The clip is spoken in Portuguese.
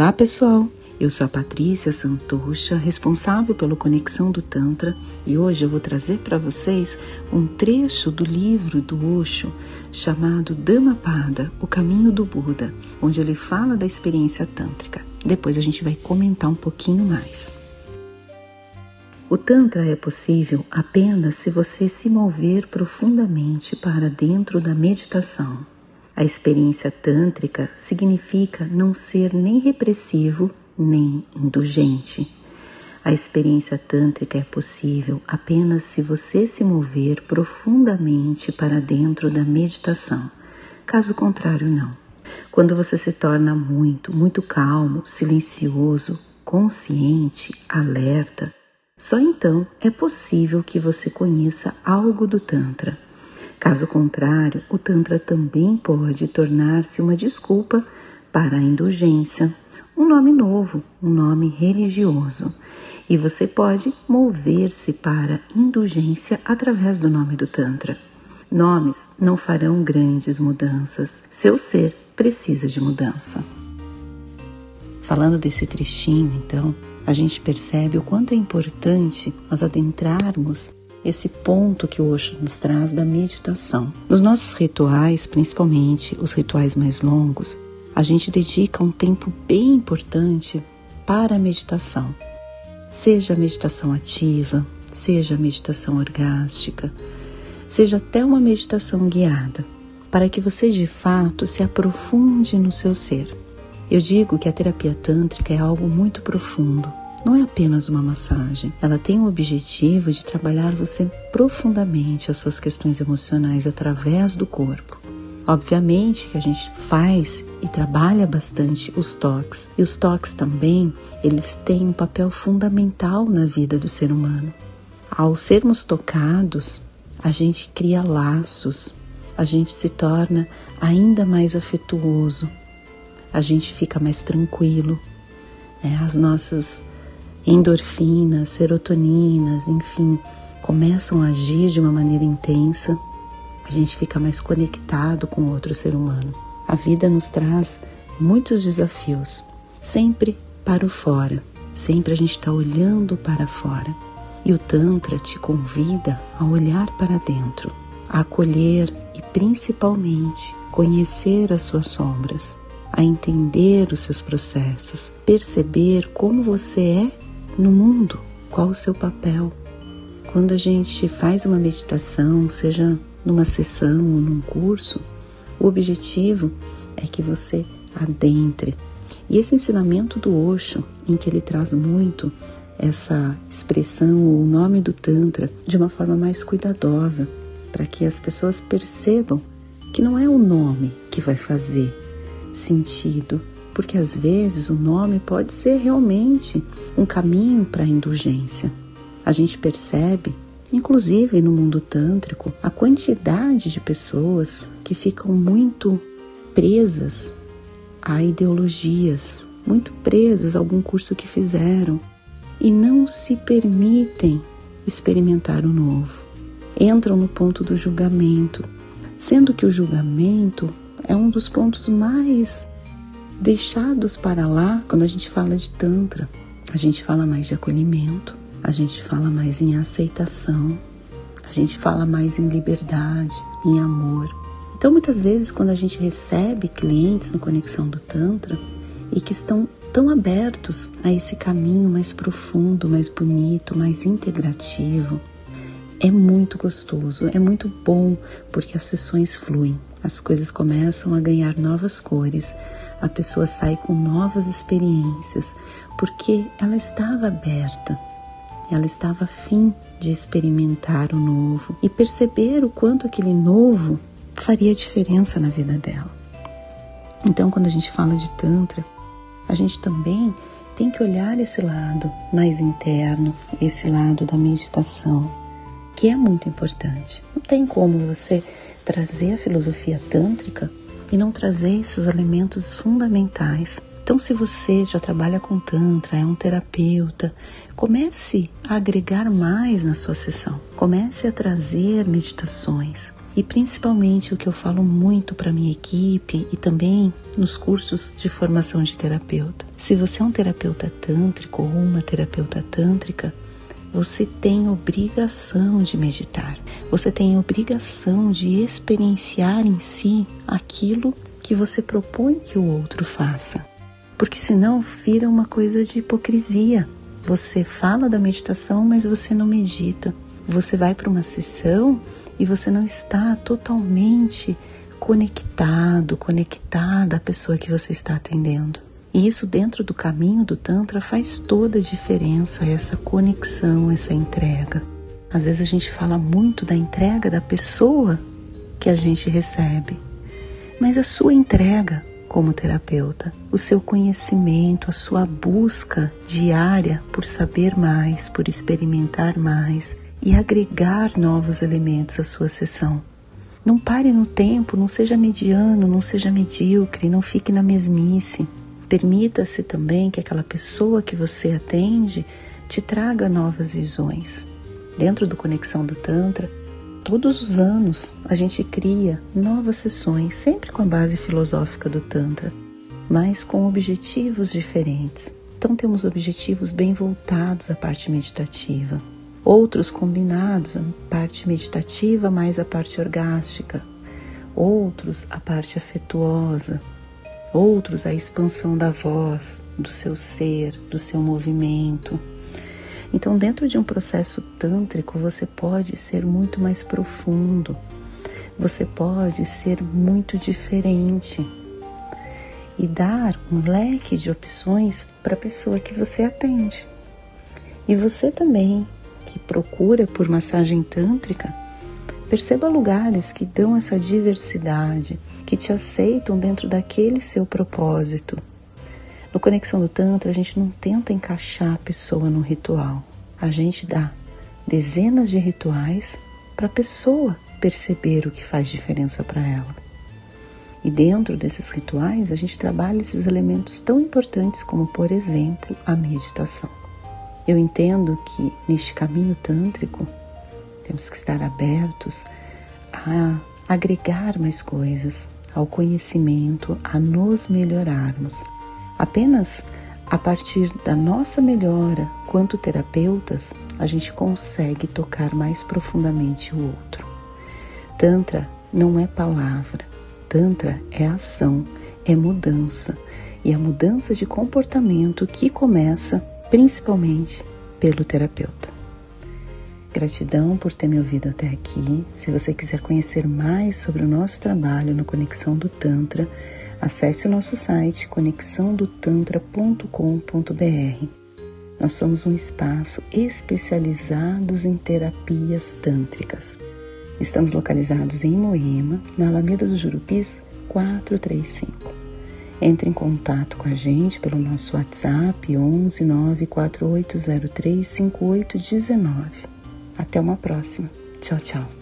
Olá, pessoal! Eu sou a Patrícia Santocha, responsável pelo Conexão do Tantra, e hoje eu vou trazer para vocês um trecho do livro do Osho chamado Dhammapada, O Caminho do Buda, onde ele fala da experiência tântrica. Depois a gente vai comentar um pouquinho mais. O Tantra é possível apenas se você se mover profundamente para dentro da meditação a experiência tântrica significa não ser nem repressivo nem indulgente. A experiência tântrica é possível apenas se você se mover profundamente para dentro da meditação. Caso contrário, não. Quando você se torna muito, muito calmo, silencioso, consciente, alerta, só então é possível que você conheça algo do Tantra. Caso contrário, o Tantra também pode tornar-se uma desculpa para a indulgência, um nome novo, um nome religioso. E você pode mover-se para indulgência através do nome do Tantra. Nomes não farão grandes mudanças, seu ser precisa de mudança. Falando desse trechinho, então, a gente percebe o quanto é importante nós adentrarmos esse ponto que o Osho nos traz da meditação. Nos nossos rituais, principalmente os rituais mais longos, a gente dedica um tempo bem importante para a meditação. Seja a meditação ativa, seja a meditação orgástica, seja até uma meditação guiada, para que você de fato se aprofunde no seu ser. Eu digo que a terapia tântrica é algo muito profundo não é apenas uma massagem. Ela tem o objetivo de trabalhar você profundamente as suas questões emocionais através do corpo. Obviamente que a gente faz e trabalha bastante os toques. E os toques também, eles têm um papel fundamental na vida do ser humano. Ao sermos tocados, a gente cria laços, a gente se torna ainda mais afetuoso, a gente fica mais tranquilo, né? as nossas endorfinas, serotoninas, enfim, começam a agir de uma maneira intensa, a gente fica mais conectado com outro ser humano. A vida nos traz muitos desafios, sempre para o fora, sempre a gente está olhando para fora. E o Tantra te convida a olhar para dentro, a acolher e principalmente conhecer as suas sombras, a entender os seus processos, perceber como você é no mundo, qual o seu papel. Quando a gente faz uma meditação, seja numa sessão ou num curso, o objetivo é que você adentre. E esse ensinamento do Osho, em que ele traz muito essa expressão ou o nome do Tantra de uma forma mais cuidadosa, para que as pessoas percebam que não é o nome que vai fazer sentido, porque às vezes o nome pode ser realmente um caminho para a indulgência. A gente percebe, inclusive no mundo tântrico, a quantidade de pessoas que ficam muito presas a ideologias, muito presas a algum curso que fizeram e não se permitem experimentar o novo. Entram no ponto do julgamento, sendo que o julgamento é um dos pontos mais deixados para lá quando a gente fala de Tantra. A gente fala mais de acolhimento, a gente fala mais em aceitação, a gente fala mais em liberdade, em amor. Então, muitas vezes, quando a gente recebe clientes no Conexão do Tantra e que estão tão abertos a esse caminho mais profundo, mais bonito, mais integrativo, é muito gostoso, é muito bom porque as sessões fluem, as coisas começam a ganhar novas cores, a pessoa sai com novas experiências, porque ela estava aberta, ela estava afim de experimentar o novo e perceber o quanto aquele novo faria diferença na vida dela. Então, quando a gente fala de Tantra, a gente também tem que olhar esse lado mais interno, esse lado da meditação, que é muito importante. Não tem como você trazer a filosofia tântrica e não trazer esses elementos fundamentais. Então, se você já trabalha com Tantra, é um terapeuta, comece a agregar mais na sua sessão, comece a trazer meditações. E principalmente o que eu falo muito para minha equipe e também nos cursos de formação de terapeuta. Se você é um terapeuta tântrico ou uma terapeuta tântrica, você tem obrigação de meditar. Você tem obrigação de experienciar em si aquilo que você propõe que o outro faça. Porque senão vira uma coisa de hipocrisia. Você fala da meditação, mas você não medita. Você vai para uma sessão e você não está totalmente conectado, conectada à pessoa que você está atendendo. E isso dentro do caminho do Tantra faz toda a diferença, essa conexão, essa entrega. Às vezes a gente fala muito da entrega da pessoa que a gente recebe, mas a sua entrega como terapeuta, o seu conhecimento, a sua busca diária por saber mais, por experimentar mais e agregar novos elementos à sua sessão. Não pare no tempo, não seja mediano, não seja medíocre, não fique na mesmice. Permita-se também que aquela pessoa que você atende te traga novas visões. Dentro do Conexão do Tantra, todos os anos a gente cria novas sessões, sempre com a base filosófica do Tantra, mas com objetivos diferentes. Então temos objetivos bem voltados à parte meditativa, outros combinados, a parte meditativa mais a parte orgástica, outros a parte afetuosa, outros a expansão da voz, do seu ser, do seu movimento. Então, dentro de um processo tântrico, você pode ser muito mais profundo, você pode ser muito diferente e dar um leque de opções para a pessoa que você atende. E você também, que procura por massagem tântrica, perceba lugares que dão essa diversidade, que te aceitam dentro daquele seu propósito. No Conexão do Tantra, a gente não tenta encaixar a pessoa no ritual. A gente dá dezenas de rituais para a pessoa perceber o que faz diferença para ela. E dentro desses rituais, a gente trabalha esses elementos tão importantes como, por exemplo, a meditação. Eu entendo que neste caminho tântrico temos que estar abertos a agregar mais coisas, ao conhecimento, a nos melhorarmos. Apenas a partir da nossa melhora, quanto terapeutas, a gente consegue tocar mais profundamente o outro. Tantra não é palavra, Tantra é ação, é mudança e a mudança de comportamento que começa principalmente pelo terapeuta. Gratidão por ter me ouvido até aqui. Se você quiser conhecer mais sobre o nosso trabalho no Conexão do Tantra, acesse o nosso site conexãodotantra.com.br. Nós somos um espaço especializado em terapias tântricas. Estamos localizados em Moema, na Alameda dos Jurupis 435. Entre em contato com a gente pelo nosso WhatsApp 11 94803 5819. Até uma próxima. Tchau, tchau.